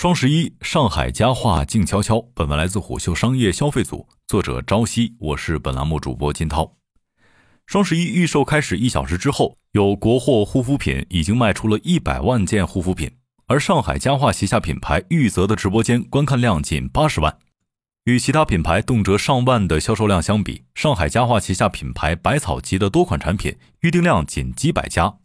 双十一，上海家化静悄悄。本文来自虎嗅商业消费组，作者朝夕，我是本栏目主播金涛。双十一预售开始一小时之后，有国货护肤品已经卖出了一百万件护肤品，而上海家化旗下品牌玉泽的直播间观看量仅八十万。与其他品牌动辄上万的销售量相比，上海家化旗下品牌百草集的多款产品预订量仅几百家。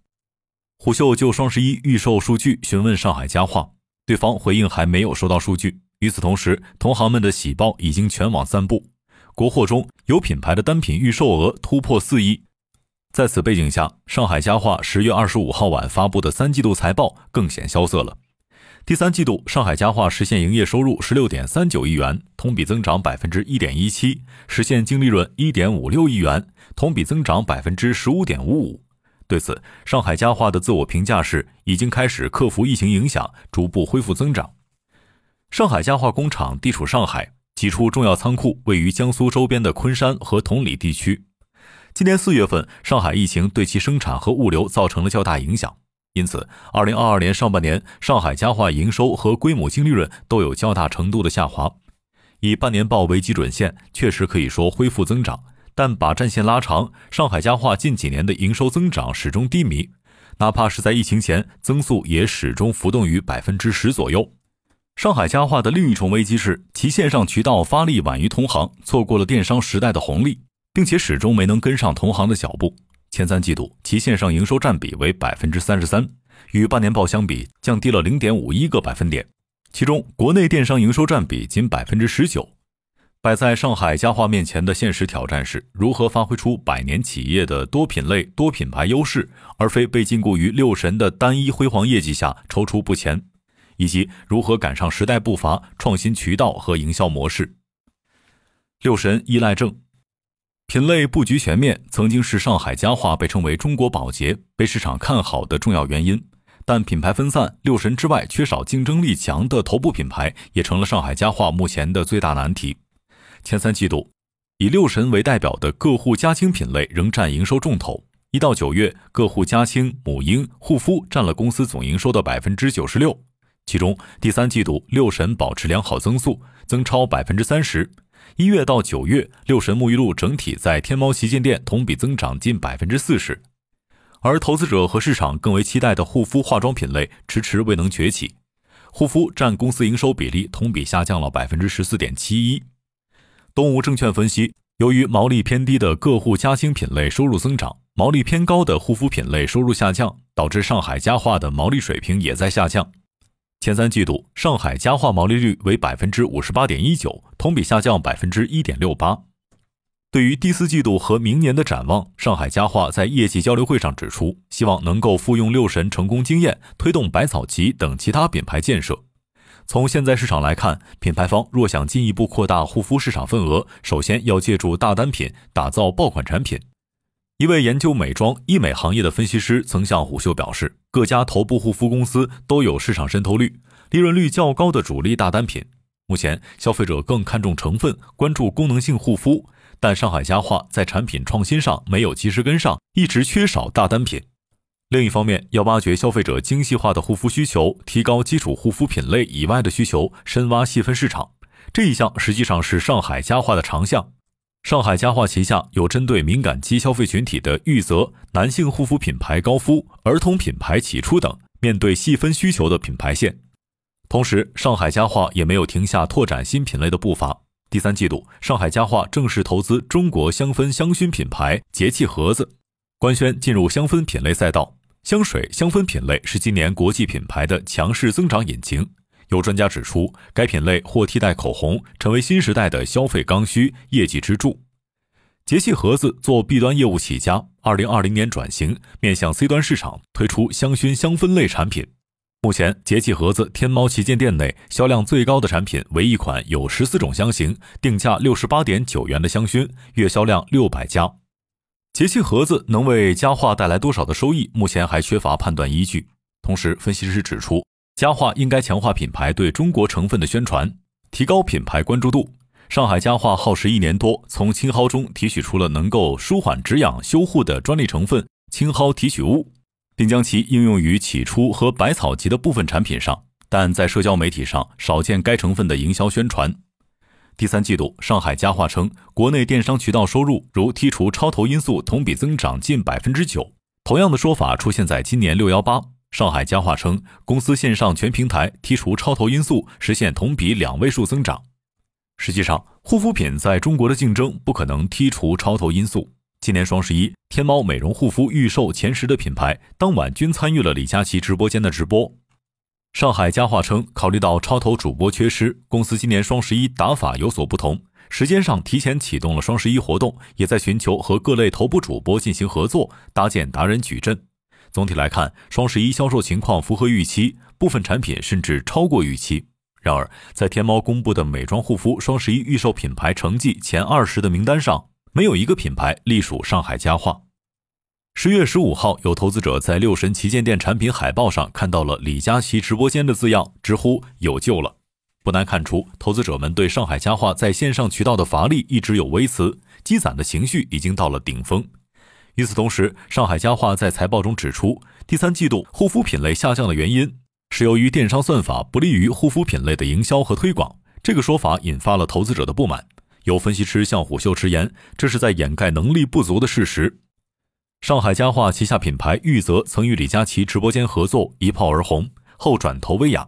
虎嗅就双十一预售数据询问上海家化。对方回应还没有收到数据。与此同时，同行们的喜报已经全网散布。国货中有品牌的单品预售额突破四亿。在此背景下，上海家化十月二十五号晚发布的三季度财报更显萧瑟了。第三季度，上海家化实现营业收入十六点三九亿元，同比增长百分之一点一七，实现净利润一点五六亿元，同比增长百分之十五点五五。对此，上海家化的自我评价是已经开始克服疫情影响，逐步恢复增长。上海家化工厂地处上海，几处重要仓库位于江苏周边的昆山和同里地区。今年四月份，上海疫情对其生产和物流造成了较大影响，因此，二零二二年上半年上海家化营收和规模净利润都有较大程度的下滑。以半年报为基准线，确实可以说恢复增长。但把战线拉长，上海家化近几年的营收增长始终低迷，哪怕是在疫情前，增速也始终浮动于百分之十左右。上海家化的另一重危机是，其线上渠道发力晚于同行，错过了电商时代的红利，并且始终没能跟上同行的脚步。前三季度，其线上营收占比为百分之三十三，与半年报相比降低了零点五一个百分点，其中国内电商营收占比仅百分之十九。摆在上海家化面前的现实挑战是如何发挥出百年企业的多品类、多品牌优势，而非被禁锢于六神的单一辉煌业绩下踌躇不前，以及如何赶上时代步伐、创新渠道和营销模式。六神依赖症，品类布局全面，曾经是上海家化被称为“中国宝洁”、被市场看好的重要原因。但品牌分散，六神之外缺少竞争力强的头部品牌，也成了上海家化目前的最大难题。前三季度，以六神为代表的各户家清品类仍占营收重头。一到九月，各户家清、母婴、护肤占了公司总营收的百分之九十六。其中，第三季度六神保持良好增速，增超百分之三十。一月到九月，六神沐浴露整体在天猫旗舰店同比增长近百分之四十。而投资者和市场更为期待的护肤化妆品类迟迟未能崛起，护肤占公司营收比例同比下降了百分之十四点七一。东吴证券分析，由于毛利偏低的各户家清品类收入增长，毛利偏高的护肤品类收入下降，导致上海家化的毛利水平也在下降。前三季度，上海家化毛利率为百分之五十八点一九，同比下降百分之一点六八。对于第四季度和明年的展望，上海家化在业绩交流会上指出，希望能够复用六神成功经验，推动百草集等其他品牌建设。从现在市场来看，品牌方若想进一步扩大护肤市场份额，首先要借助大单品打造爆款产品。一位研究美妆医美行业的分析师曾向虎嗅表示，各家头部护肤公司都有市场渗透率、利润率较高的主力大单品。目前，消费者更看重成分，关注功能性护肤，但上海家化在产品创新上没有及时跟上，一直缺少大单品。另一方面，要挖掘消费者精细化的护肤需求，提高基础护肤品类以外的需求，深挖细分市场。这一项实际上是上海家化的长项。上海家化旗下有针对敏感肌消费群体的玉泽、男性护肤品牌高肤、儿童品牌起初等，面对细分需求的品牌线。同时，上海家化也没有停下拓展新品类的步伐。第三季度，上海家化正式投资中国香氛香薰品牌节气盒子，官宣进入香氛品类赛道。香水香氛品类是今年国际品牌的强势增长引擎。有专家指出，该品类或替代口红，成为新时代的消费刚需、业绩支柱。节气盒子做 B 端业务起家，二零二零年转型面向 C 端市场，推出香薰香氛类产品。目前，节气盒子天猫旗舰店内销量最高的产品为一款有十四种香型、定价六十八点九元的香薰，月销量六百加。节气盒子能为家化带来多少的收益？目前还缺乏判断依据。同时，分析师指出，家化应该强化品牌对中国成分的宣传，提高品牌关注度。上海家化耗时一年多，从青蒿中提取出了能够舒缓止痒、修护的专利成分青蒿提取物，并将其应用于起初和百草集的部分产品上。但在社交媒体上少见该成分的营销宣传。第三季度，上海家化称，国内电商渠道收入如剔除超投因素，同比增长近百分之九。同样的说法出现在今年六幺八，上海家化称，公司线上全平台剔除超投因素，实现同比两位数增长。实际上，护肤品在中国的竞争不可能剔除超投因素。今年双十一，天猫美容护肤预售前十的品牌当晚均参与了李佳琦直播间的直播。上海家化称，考虑到超投主播缺失，公司今年双十一打法有所不同，时间上提前启动了双十一活动，也在寻求和各类头部主播进行合作，搭建达人矩阵。总体来看，双十一销售情况符合预期，部分产品甚至超过预期。然而，在天猫公布的美妆护肤双十一预售品牌成绩前二十的名单上，没有一个品牌隶属上海家化。十月十五号，有投资者在六神旗舰店产品海报上看到了李佳琦直播间的字样，直呼有救了。不难看出，投资者们对上海家化在线上渠道的乏力一直有微词，积攒的情绪已经到了顶峰。与此同时，上海家化在财报中指出，第三季度护肤品类下降的原因。是由于电商算法不利于护肤品类的营销和推广，这个说法引发了投资者的不满。有分析师向虎嗅直言，这是在掩盖能力不足的事实。上海家化旗下品牌玉泽曾与李佳琦直播间合作，一炮而红，后转投薇娅。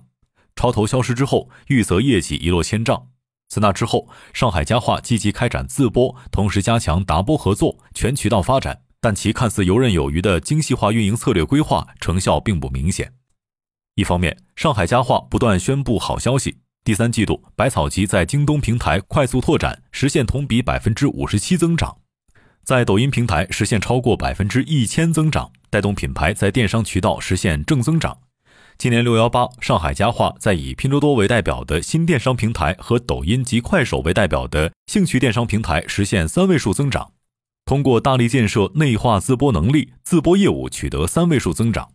超投消失之后，玉泽业绩一落千丈。自那之后，上海家化积极开展自播，同时加强达播合作，全渠道发展，但其看似游刃有余的精细化运营策略规划成效并不明显。一方面，上海家化不断宣布好消息。第三季度，百草集在京东平台快速拓展，实现同比百分之五十七增长；在抖音平台实现超过百分之一千增长，带动品牌在电商渠道实现正增长。今年六幺八，上海家化在以拼多多为代表的新电商平台和抖音及快手为代表的兴趣电商平台实现三位数增长。通过大力建设内化自播能力，自播业务取得三位数增长。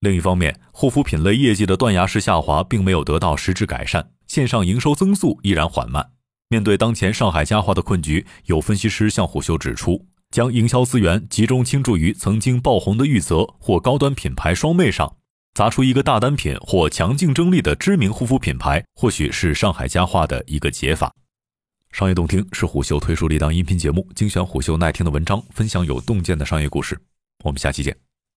另一方面，护肤品类业绩的断崖式下滑并没有得到实质改善，线上营收增速依然缓慢。面对当前上海家化的困局，有分析师向虎嗅指出，将营销资源集中倾注于曾经爆红的玉泽或高端品牌双妹上，砸出一个大单品或强竞争力的知名护肤品牌，或许是上海家化的一个解法。商业洞听是虎嗅推出的一档音频节目，精选虎嗅耐听的文章，分享有洞见的商业故事。我们下期见。